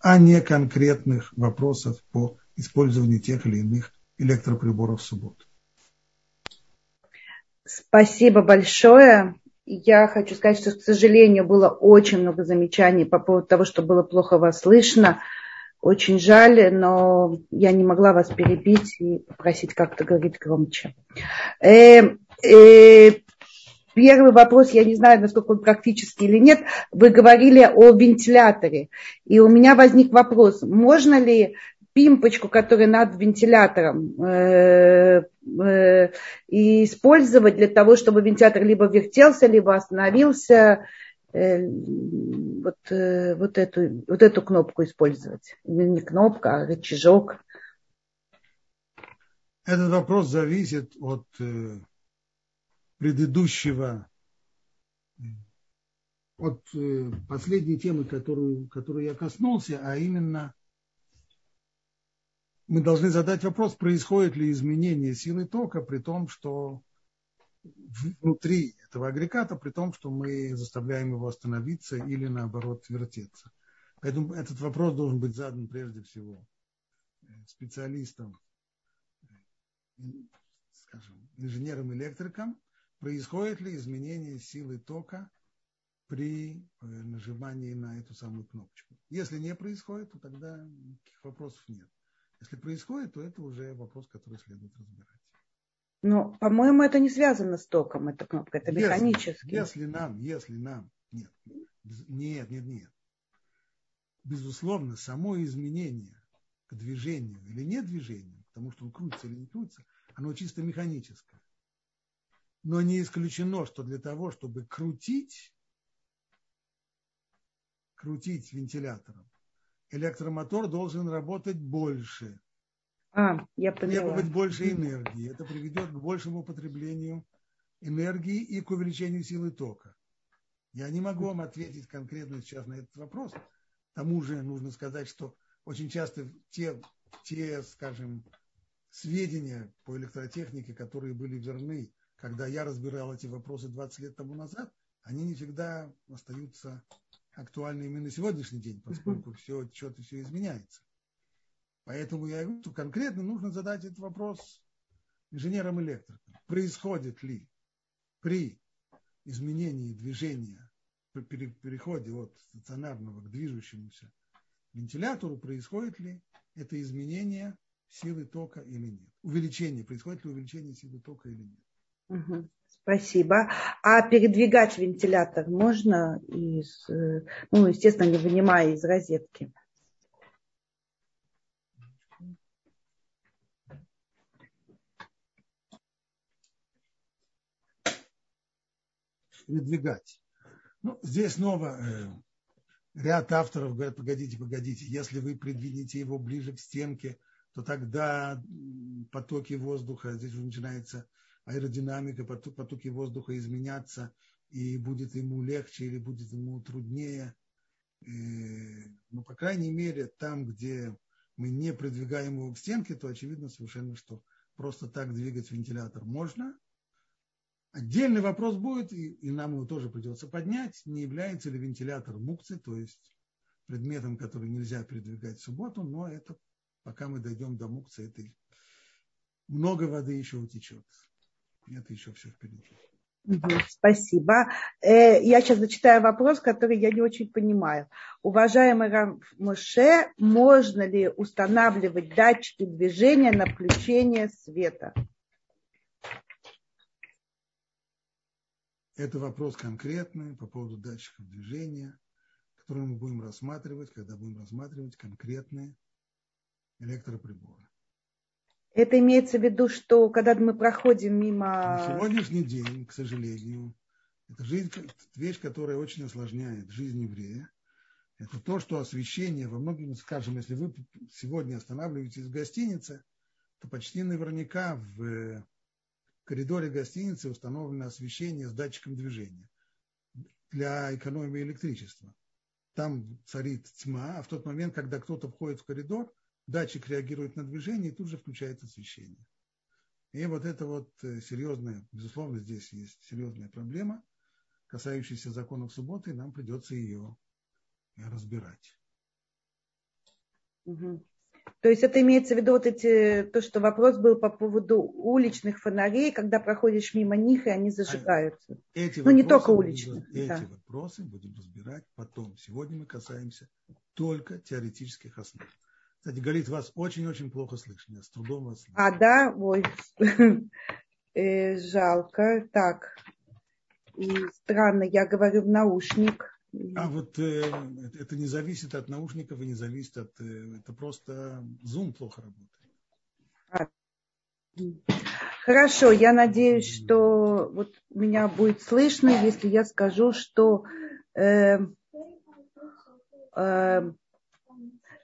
S1: а не конкретных вопросов по использованию тех или иных электроприборов в субботу.
S2: Спасибо большое. Я хочу сказать, что, к сожалению, было очень много замечаний по поводу того, что было плохо вас слышно. Очень жаль, но я не могла вас перебить и попросить как-то говорить громче. Э, э, первый вопрос, я не знаю, насколько он практический или нет. Вы говорили о вентиляторе. И у меня возник вопрос, можно ли пимпочку, которая над вентилятором, э, э, и использовать для того, чтобы вентилятор либо вертелся, либо остановился, э, вот, вот, эту, вот эту кнопку использовать. Не кнопка, а рычажок.
S1: Этот вопрос зависит от предыдущего, от последней темы, которую, которую я коснулся, а именно мы должны задать вопрос, происходит ли изменение силы тока при том, что внутри этого агрегата, при том, что мы заставляем его остановиться или наоборот вертеться. Поэтому этот вопрос должен быть задан прежде всего э, специалистам, э, скажем, инженерам-электрикам, происходит ли изменение силы тока при э, нажимании на эту самую кнопочку. Если не происходит, то тогда никаких вопросов нет. Если происходит, то это уже вопрос, который следует разбирать.
S2: Но, по-моему, это не связано с током, эта кнопка, это механически.
S1: Если нам, если нам, нет, нет, нет, нет. Безусловно, само изменение к движению или не движению, к тому, что он крутится или не крутится, оно чисто механическое. Но не исключено, что для того, чтобы крутить, крутить вентилятором, электромотор должен работать больше.
S2: А, я поняла.
S1: Требовать больше энергии. Это приведет к большему потреблению энергии и к увеличению силы тока. Я не могу вам ответить конкретно сейчас на этот вопрос. К тому же нужно сказать, что очень часто те, те, скажем, сведения по электротехнике, которые были верны, когда я разбирал эти вопросы 20 лет тому назад, они не всегда остаются актуальны именно сегодняшний день, поскольку все, что-то все изменяется. Поэтому я говорю, что конкретно нужно задать этот вопрос инженерам-электрикам. Происходит ли при изменении движения, при переходе от стационарного к движущемуся вентилятору, происходит ли это изменение силы тока или нет? Увеличение, происходит ли увеличение силы тока или нет?
S2: Спасибо. А передвигать вентилятор можно из, э, ну, естественно, не вынимая из розетки?
S1: передвигать. Ну, здесь снова э, ряд авторов говорят, погодите, погодите, если вы придвинете его ближе к стенке, то тогда потоки воздуха, здесь уже начинается аэродинамика, потоки воздуха изменяться, и будет ему легче или будет ему труднее. Э, ну, по крайней мере, там, где мы не придвигаем его к стенке, то очевидно совершенно, что просто так двигать вентилятор можно, Отдельный вопрос будет, и, и нам его тоже придется поднять, не является ли вентилятор мукцы, то есть предметом, который нельзя передвигать в субботу, но это пока мы дойдем до мукцы, это много воды еще утечет. Это еще все впереди.
S2: Спасибо. Э, я сейчас зачитаю вопрос, который я не очень понимаю. Уважаемый Моше, можно ли устанавливать датчики движения на включение света?
S1: Это вопрос конкретный по поводу датчиков движения, который мы будем рассматривать, когда будем рассматривать конкретные электроприборы.
S2: Это имеется в виду, что когда мы проходим мимо...
S1: На сегодняшний день, к сожалению, это жизнь, вещь, которая очень осложняет жизнь еврея. Это то, что освещение во многих, скажем, если вы сегодня останавливаетесь в гостинице, то почти наверняка в коридоре гостиницы установлено освещение с датчиком движения для экономии электричества. Там царит тьма, а в тот момент, когда кто-то входит в коридор, датчик реагирует на движение и тут же включает освещение. И вот это вот э, серьезная, безусловно, здесь есть серьезная проблема, касающаяся законов субботы, и нам придется ее разбирать.
S2: Угу. То есть это имеется в виду вот эти, то, что вопрос был по поводу уличных фонарей, когда проходишь мимо них, и они зажигаются.
S1: Эти
S2: ну, не только уличных.
S1: Будем, да. Эти вопросы будем разбирать потом. Сегодня мы касаемся только теоретических основ. Кстати, Галит, вас очень-очень плохо слышно. Я с трудом вас слышу.
S2: А, да? Ой, э, жалко. Так. И странно, я говорю в наушник.
S1: А вот э, это не зависит от наушников и не зависит от... Э, это просто Zoom плохо работает.
S2: Хорошо, я надеюсь, что вот меня будет слышно, если я скажу, что э, э,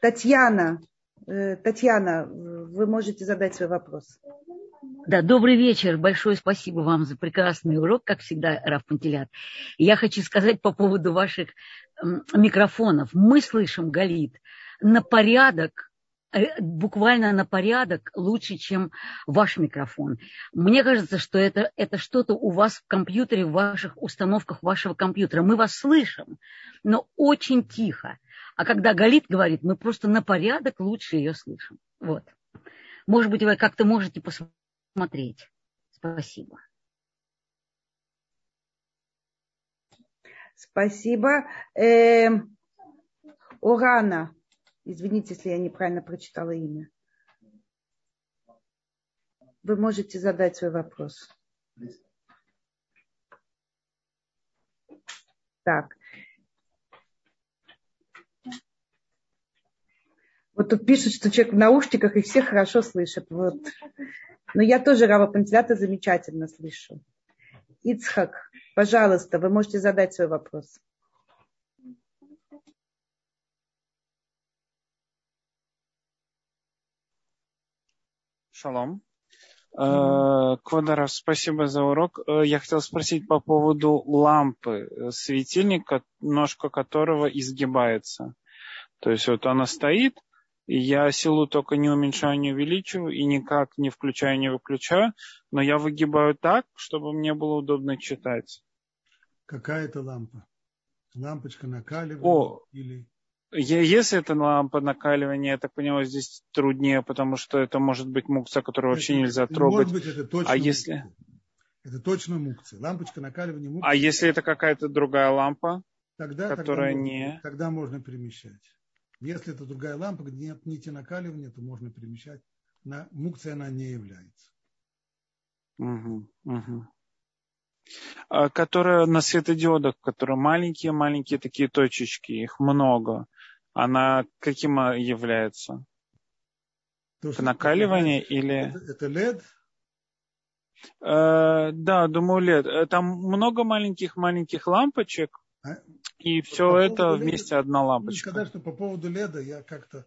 S2: Татьяна, э, Татьяна, вы можете задать свой вопрос.
S3: Да, добрый вечер. Большое спасибо вам за прекрасный урок, как всегда, Раф Пантелят. Я хочу сказать по поводу ваших микрофонов. Мы слышим, Галит, на порядок э, буквально на порядок лучше, чем ваш микрофон. Мне кажется, что это, это что-то у вас в компьютере, в ваших установках вашего компьютера. Мы вас слышим, но очень тихо. А когда Галит говорит, мы просто на порядок лучше ее слышим. Вот. Может быть, вы как-то можете посмотреть смотреть. Спасибо.
S2: Спасибо. Э, Орана. Извините, если я неправильно прочитала имя. Вы можете задать свой вопрос. Так. Вот тут пишут, что человек в наушниках и все хорошо слышат. Вот. Но я тоже Рава Пантелята замечательно слышу. Ицхак, пожалуйста, вы можете задать свой вопрос.
S4: Шалом. Э, Квадаров, спасибо за урок. Э, я хотел спросить по поводу лампы, э, светильника, ножка которого изгибается. То есть вот она стоит, и я силу только не уменьшаю, не увеличиваю, и никак не включаю, не выключаю, но я выгибаю так, чтобы мне было удобно читать.
S1: Какая это лампа? Лампочка накаливания О, или...
S4: Если это лампа накаливания, я так понимаю, здесь труднее, потому что это может быть мукция, которую вообще это, нельзя трогать.
S1: Может быть, это точно
S4: а если...
S1: Это точно мукция. Лампочка накаливания мукция.
S4: А если это какая-то другая лампа,
S1: тогда,
S4: которая
S1: тогда
S4: не...
S1: Можно, тогда можно перемещать. Если это другая лампа, где нет нити накаливания, то можно перемещать. На, мукция она не является.
S4: Угу, угу. А, которая на светодиодах, которые маленькие-маленькие такие точечки, их много. Она каким является? То, накаливание это, или...
S1: Это, это LED?
S4: Э, да, думаю, LED. Э, там много маленьких-маленьких лампочек, а, и все по это вместе одна лампочка.
S1: Сказать, что по поводу леда я как-то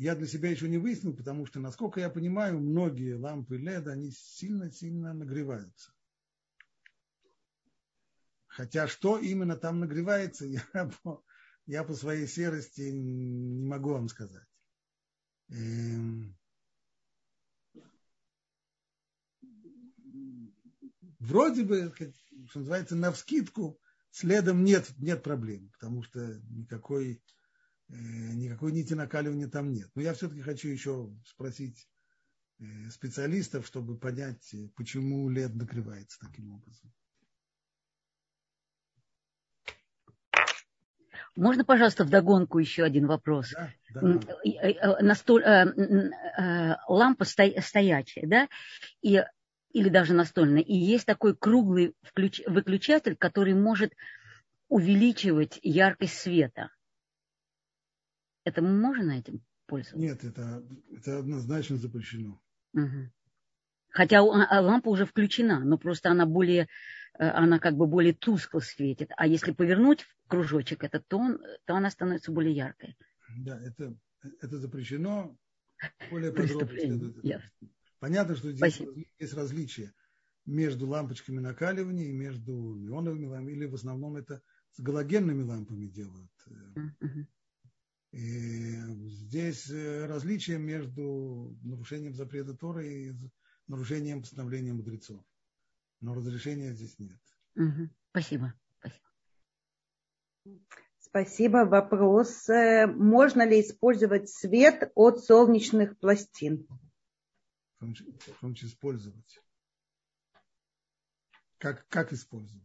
S1: я для себя еще не выяснил, потому что, насколько я понимаю, многие лампы леда, они сильно-сильно нагреваются. Хотя что именно там нагревается, я по, я по своей серости не могу вам сказать. Эм... Вроде бы, что называется, на вскидку следом нет, нет проблем, потому что никакой, э, никакой нити накаливания там нет. Но я все-таки хочу еще спросить э, специалистов, чтобы понять, э, почему лед накрывается таким образом.
S3: Можно, пожалуйста, вдогонку еще один вопрос? Да, да. Настоль, лампа стоячая, да, и или даже настольная. И есть такой круглый включ... выключатель, который может увеличивать яркость света. Это можно этим пользоваться?
S1: Нет, это, это однозначно запрещено.
S3: Угу. Хотя а, лампа уже включена, но просто она более, э, она как бы более тускло светит. А если повернуть кружочек этот, то, он, то она становится более яркой.
S1: Да, это, это запрещено. Более подробно Понятно, что здесь Спасибо. есть различия между лампочками накаливания и между неоновыми лампами, или в основном это с галогенными лампами делают. И здесь э, различие между нарушением запрета Торы и нарушением постановления мудрецов. Но разрешения здесь нет.
S3: Спасибо. Спасибо.
S2: Спасибо. Вопрос. Э, можно ли использовать свет от солнечных пластин?
S1: В том числе использовать. Как, как использовать?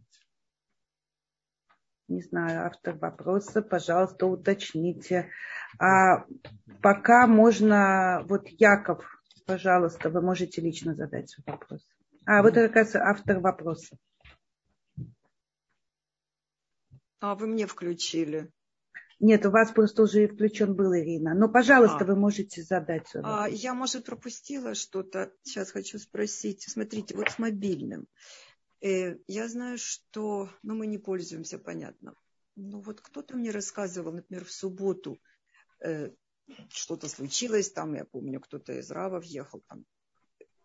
S2: Не знаю, автор вопроса, пожалуйста, уточните. А пока можно, вот Яков, пожалуйста, вы можете лично задать свой вопрос. А, вот это, как раз автор вопроса.
S5: А, вы мне включили.
S2: Нет, у вас просто уже включен был, Ирина. Но, пожалуйста, а. вы можете задать.
S5: А, я, может, пропустила что-то. Сейчас хочу спросить. Смотрите, вот с мобильным. Э, я знаю, что ну, мы не пользуемся, понятно. Ну вот кто-то мне рассказывал, например, в субботу э, что-то случилось, там, я помню, кто-то из Равов ехал там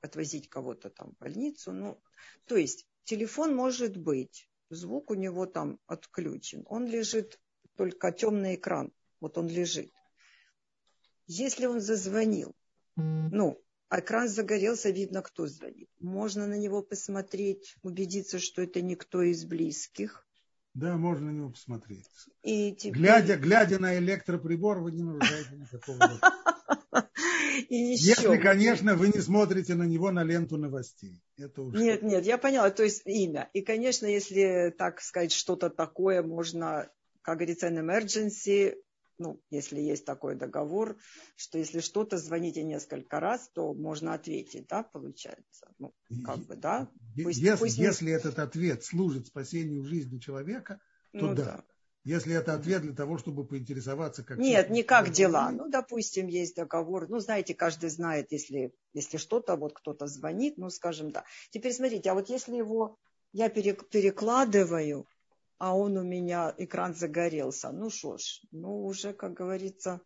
S5: отвозить кого-то там в больницу. Ну, то есть телефон может быть, звук у него там отключен, он лежит только темный экран. Вот он лежит. Если он зазвонил, ну, экран загорелся, видно, кто звонит. Можно на него посмотреть, убедиться, что это никто из близких.
S1: Да, можно на него посмотреть.
S5: И теперь...
S1: глядя, глядя на электроприбор, вы не нарушаете никакого. Если, конечно, вы не смотрите на него на ленту новостей. Это уж
S5: нет, нет, я поняла, то есть имя. И, конечно, если, так сказать, что-то такое можно, как говорится, in emergency, ну, если есть такой договор, что если что-то звоните несколько раз, то можно ответить, да, получается? Ну, как бы, да?
S1: Пусть, если, пусть если этот ответ служит спасению жизни человека, то ну, да. да. Если это ответ для того, чтобы поинтересоваться, как...
S5: Нет, не как дела. Ну, допустим, есть договор. Ну, знаете, каждый знает, если, если что-то, вот кто-то звонит, ну, скажем, да. Теперь смотрите, а вот если его я перекладываю, а он у меня, экран загорелся, ну что ж, ну, уже, как говорится,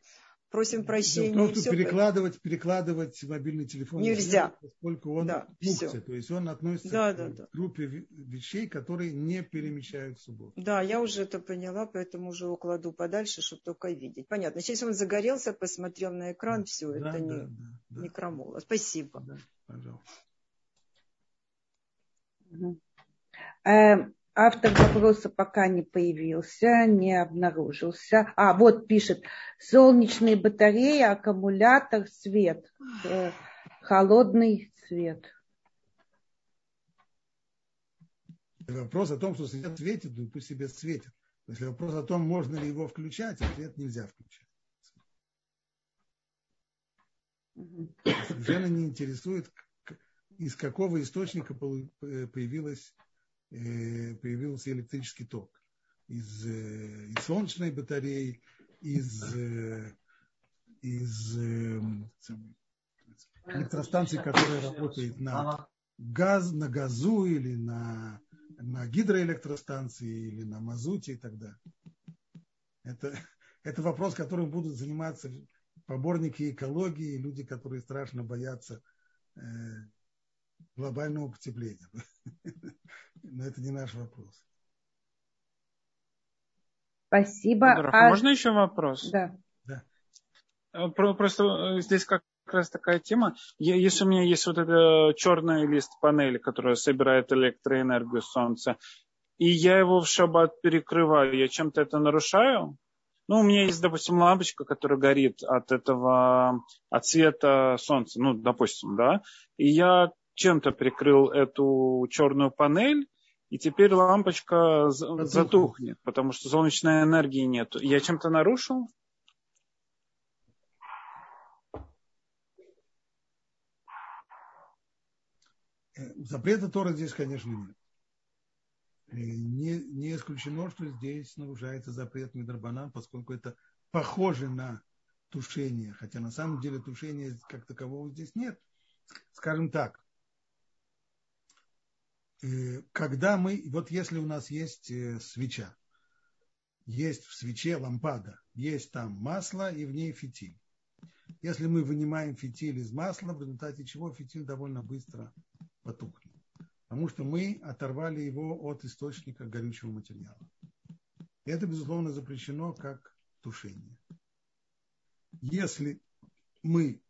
S5: просим прощения.
S1: Да, просто перекладывать, перекладывать мобильный телефон
S5: нельзя,
S1: поскольку он да, функция, то есть он относится да, к да, да. группе вещей, которые не перемещают в субботу.
S5: Да, я уже это поняла, поэтому уже укладу подальше, чтобы только видеть. Понятно. Если он загорелся, посмотрел на экран, да, все, да, это да, не, да, да, не крамола. Спасибо. Да, пожалуйста.
S2: Автор вопроса пока не появился, не обнаружился. А, вот пишет, солнечные батареи, аккумулятор, свет, э, холодный свет.
S1: Вопрос о том, что свет светит, ну пусть себе светит. Если вопрос о том, можно ли его включать, ответ нельзя включать. Совершенно не интересует, из какого источника появилась Э, появился электрический ток из, э, из солнечной батареи, из, э, из электростанции, которая работает на газ, на газу или на, на гидроэлектростанции или на мазуте и так далее. Это, это вопрос, которым будут заниматься поборники экологии, люди, которые страшно боятся глобального потепления. Но это не наш вопрос.
S2: Спасибо.
S4: а... Можно еще вопрос?
S2: Да.
S1: да.
S4: Э, просто э, здесь как раз такая тема. Если у меня есть вот эта черная лист панели, которая собирает электроэнергию солнца, и я его в шаббат перекрываю, я чем-то это нарушаю? Ну, у меня есть, допустим, лампочка, которая горит от этого, от света солнца, ну, допустим, да, и я чем-то прикрыл эту черную панель, и теперь лампочка затухнет, затухнет потому что солнечной энергии нет. Я чем-то нарушил?
S1: Э, запрета Тора здесь, конечно, нет. Э, не, не исключено, что здесь нарушается запрет Мидрабанан, поскольку это похоже на тушение, хотя на самом деле тушения как такового здесь нет. Скажем так, когда мы, вот если у нас есть э, свеча, есть в свече лампада, есть там масло и в ней фитиль. Если мы вынимаем фитиль из масла, в результате чего фитиль довольно быстро потухнет. Потому что мы оторвали его от источника горючего материала. И это, безусловно, запрещено как тушение. Если мы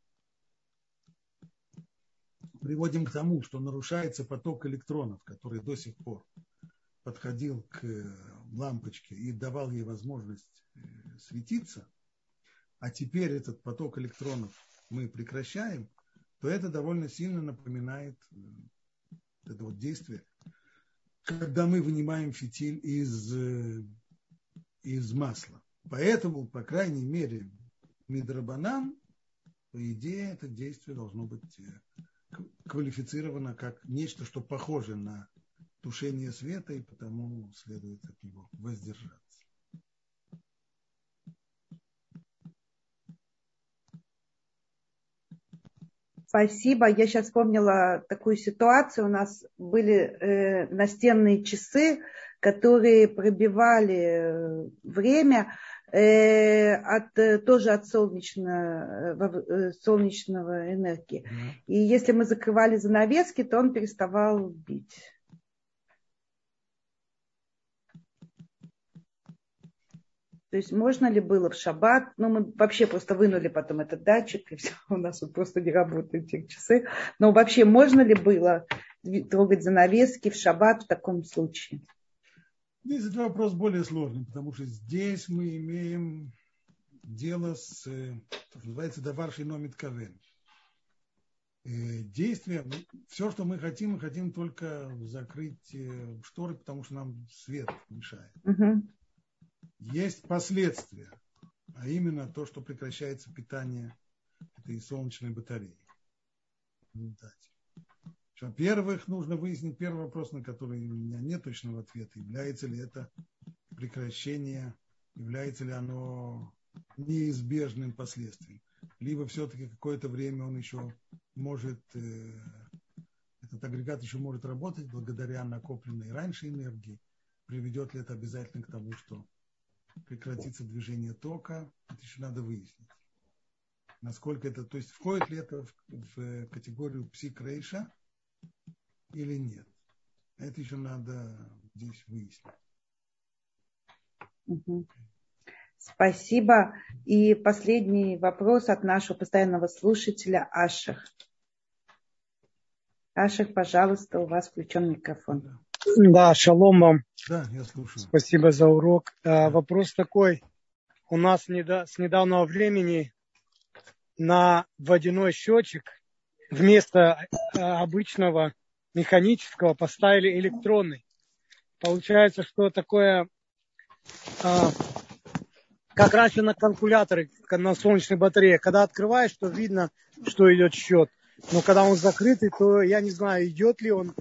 S1: приводим к тому, что нарушается поток электронов, который до сих пор подходил к э, лампочке и давал ей возможность э, светиться, а теперь этот поток электронов мы прекращаем, то это довольно сильно напоминает э, это вот действие, когда мы вынимаем фитиль из, из масла. Поэтому, по крайней мере, мидрабанан, по идее, это действие должно быть квалифицировано как нечто, что похоже на тушение света, и потому следует от него воздержаться.
S2: Спасибо. Я сейчас вспомнила такую ситуацию. У нас были э, настенные часы, которые пробивали э, время от, э, тоже от солнечного, э, солнечного энергии. Mm-hmm. И если мы закрывали занавески, то он переставал бить. То есть можно ли было в шаббат, ну мы вообще просто вынули потом этот датчик, и все, у нас вот просто не работают эти часы. Но вообще можно ли было трогать занавески в шаббат в таком случае?
S1: Здесь этот вопрос более сложный, потому что здесь мы имеем дело с, что называется, даварший номит кавен. действия, все, что мы хотим, мы хотим только закрыть э, шторы, потому что нам свет мешает.
S2: Угу.
S1: Есть последствия, а именно то, что прекращается питание этой солнечной батареи. Во-первых, нужно выяснить первый вопрос, на который у меня нет точного ответа. Является ли это прекращение, является ли оно неизбежным последствием. Либо все-таки какое-то время он еще может, э, этот агрегат еще может работать благодаря накопленной раньше энергии. Приведет ли это обязательно к тому, что прекратится движение тока, это еще надо выяснить. Насколько это, то есть входит ли это в, в категорию псикрейша или нет. Это еще надо здесь выяснить.
S2: Угу. Спасибо. И последний вопрос от нашего постоянного слушателя Ашах. Ашах, пожалуйста, у вас включен микрофон.
S6: Да, шалом вам.
S1: Да, я слушаю.
S6: Спасибо за урок. А, вопрос такой. У нас недо, с недавнего времени на водяной счетчик вместо а, обычного механического поставили электронный. Получается, что такое, а, как раньше на калькуляторе, на солнечной батарее, когда открываешь, то видно, что идет счет. Но когда он закрытый, то я не знаю, идет ли он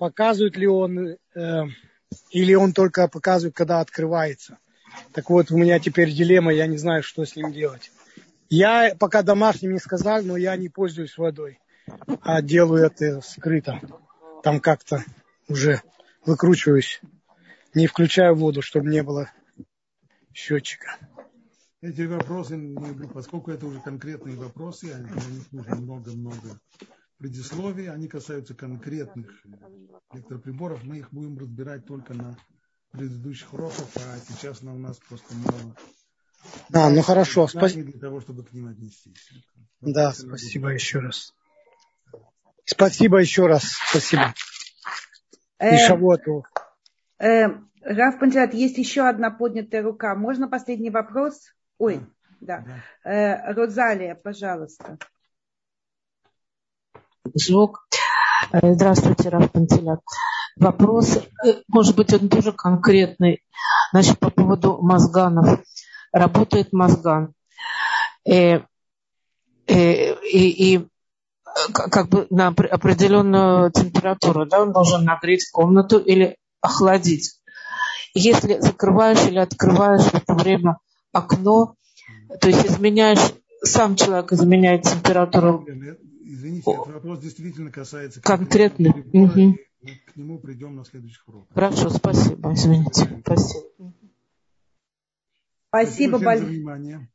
S6: показывает ли он, э, или он только показывает, когда открывается. Так вот, у меня теперь дилемма, я не знаю, что с ним делать. Я пока домашним не сказал, но я не пользуюсь водой, а делаю это скрыто. Там как-то уже выкручиваюсь, не включаю воду, чтобы не было счетчика.
S1: Эти вопросы, поскольку это уже конкретные вопросы, на них нужно много-много предисловий, они касаются конкретных электроприборов. Мы их будем разбирать только на предыдущих уроках, а сейчас на у нас просто мало.
S6: А, ну хорошо, спасибо.
S1: Для того, чтобы к ним отнестись.
S6: Да, спасибо еще раз. Спасибо еще раз, спасибо.
S2: Э,
S6: И шавуату.
S2: Э, Раф Пантелят, есть еще одна поднятая рука. Можно последний вопрос? Ой, да. да. Э, Розалия, пожалуйста
S7: звук. Э, здравствуйте, Раф Пантелят. Вопрос, э, может быть, он тоже конкретный. Значит, по поводу мозганов. Работает мозган. И, и, и как бы на определенную температуру, да, он должен нагреть комнату или охладить. Если закрываешь или открываешь в это время окно, то есть изменяешь, сам человек изменяет температуру
S1: Извините, этот вопрос действительно касается
S7: конкретно. Угу.
S1: К нему придем на следующих уроках.
S7: Хорошо, спасибо. Извините. Спасибо.
S2: Спасибо большое.